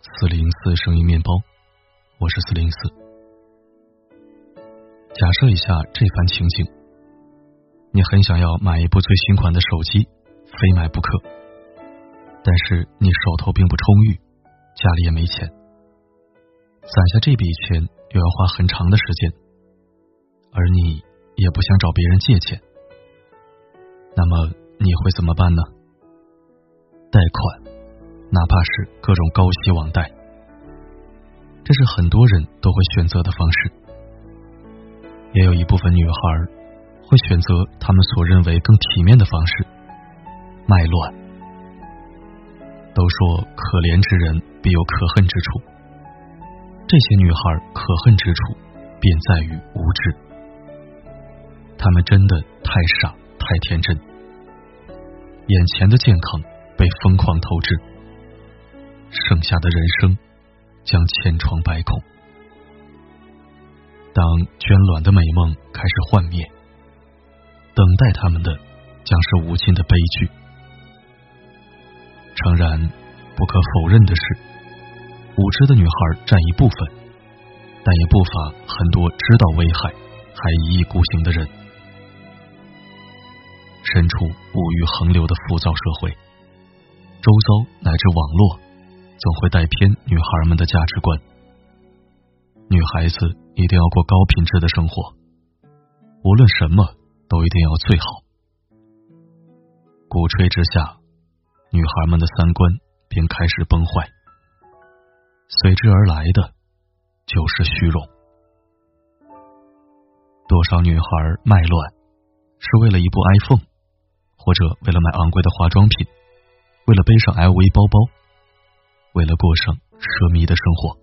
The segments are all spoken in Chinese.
四零四声音面包，我是四零四。假设一下这番情景：你很想要买一部最新款的手机，非买不可。但是你手头并不充裕，家里也没钱，攒下这笔钱又要花很长的时间，而你也不想找别人借钱，那么你会怎么办呢？贷款。哪怕是各种高息网贷，这是很多人都会选择的方式。也有一部分女孩会选择他们所认为更体面的方式——卖卵。都说可怜之人必有可恨之处，这些女孩可恨之处便在于无知，她们真的太傻太天真，眼前的健康被疯狂透支。剩下的人生将千疮百孔。当捐卵的美梦开始幻灭，等待他们的将是无尽的悲剧。诚然，不可否认的是，无知的女孩占一部分，但也不乏很多知道危害还一意孤行的人。身处物欲横流的浮躁社会，周遭乃至网络。总会带偏女孩们的价值观。女孩子一定要过高品质的生活，无论什么都一定要最好。鼓吹之下，女孩们的三观便开始崩坏，随之而来的就是虚荣。多少女孩卖乱，是为了一部 iPhone，或者为了买昂贵的化妆品，为了背上 LV 包包。为了过上奢靡的生活，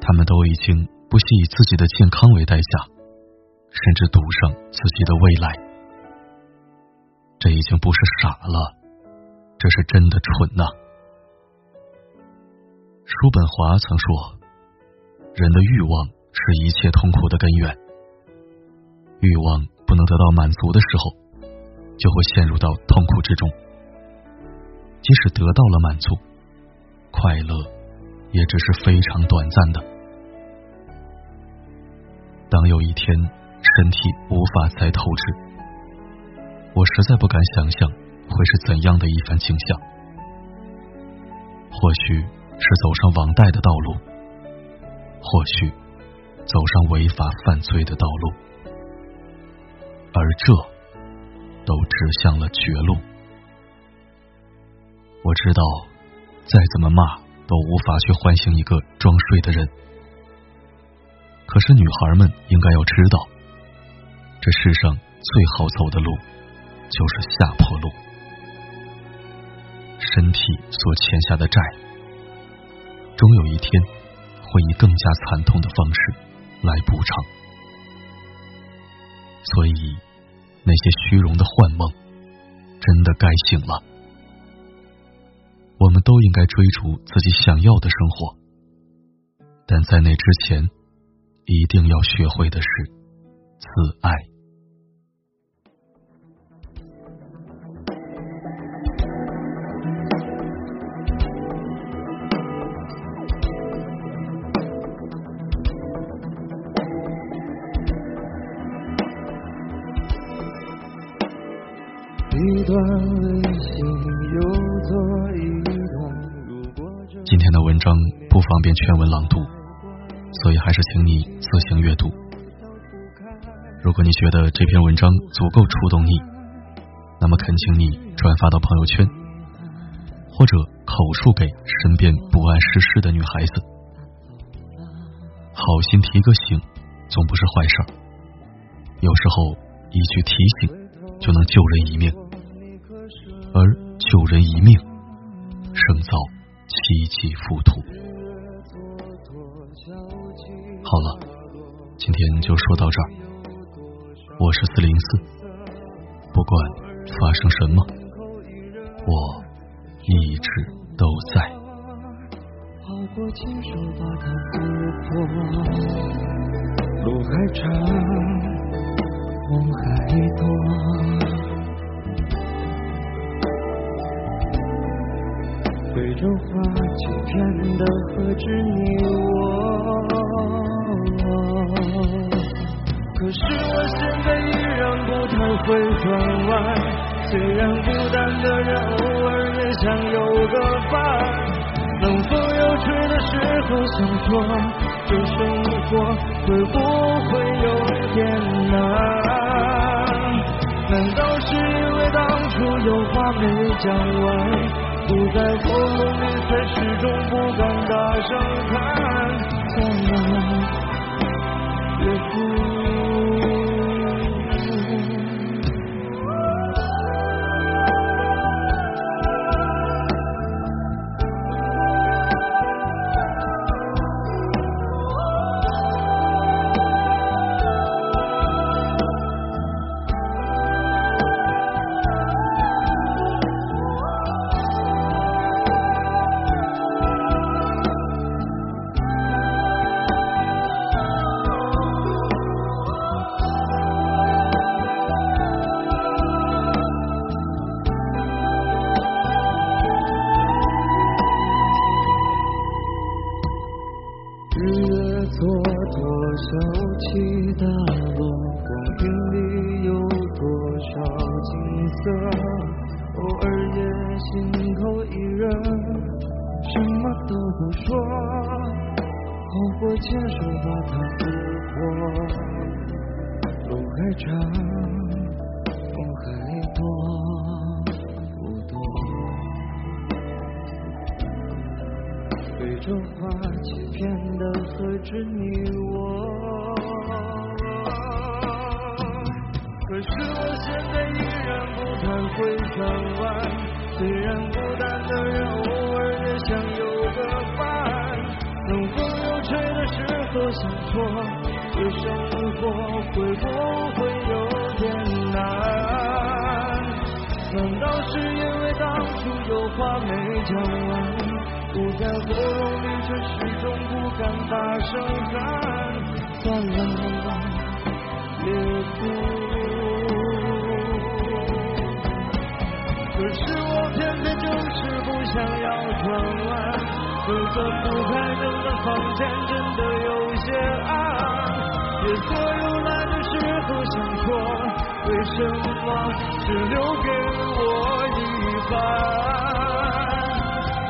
他们都已经不惜以自己的健康为代价，甚至赌上自己的未来。这已经不是傻了，这是真的蠢呐！叔本华曾说：“人的欲望是一切痛苦的根源。欲望不能得到满足的时候，就会陷入到痛苦之中。”即使得到了满足，快乐也只是非常短暂的。当有一天身体无法再透支，我实在不敢想象会是怎样的一番景象。或许是走上网贷的道路，或许走上违法犯罪的道路，而这都指向了绝路。我知道，再怎么骂都无法去唤醒一个装睡的人。可是女孩们应该要知道，这世上最好走的路就是下坡路。身体所欠下的债，终有一天会以更加惨痛的方式来补偿。所以，那些虚荣的幻梦，真的该醒了。我们都应该追逐自己想要的生活，但在那之前，一定要学会的是自爱。一段微信又做一。的文章不方便全文朗读，所以还是请你自行阅读。如果你觉得这篇文章足够触动你，那么恳请你转发到朋友圈，或者口述给身边不谙世事的女孩子。好心提个醒，总不是坏事。有时候一句提醒就能救人一命。而救人一命，胜造七级浮屠。好了，今天就说到这儿。我是四零四，不管发生什么，我一直都在。路还长，这话欺骗的何止你我？可是我现在依然不太会转弯，虽然孤单的人偶尔也想有个伴。冷风有吹的时候想说，这生活会不会有点难？难道是因为当初有话没讲完？堵在喉咙里，却始终不敢大声喊。别哭。牵手把它渡过，路还长，风还多，不多。被这话欺骗的何止你我？可是我现在依然不太会转弯，虽然孤单的人偶多想说，这生活会不会有点难？难道是因为当初有话没讲完，堵在喉咙里却始终不敢大声喊？算了，别哭。可是我偏偏就是不想要转弯。就算不开灯的房间时候想说，为什么只留给我一半？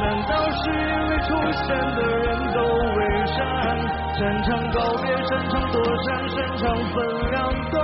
难道是因为出现的人都伪善？擅长告别，擅长躲闪，擅长分两段，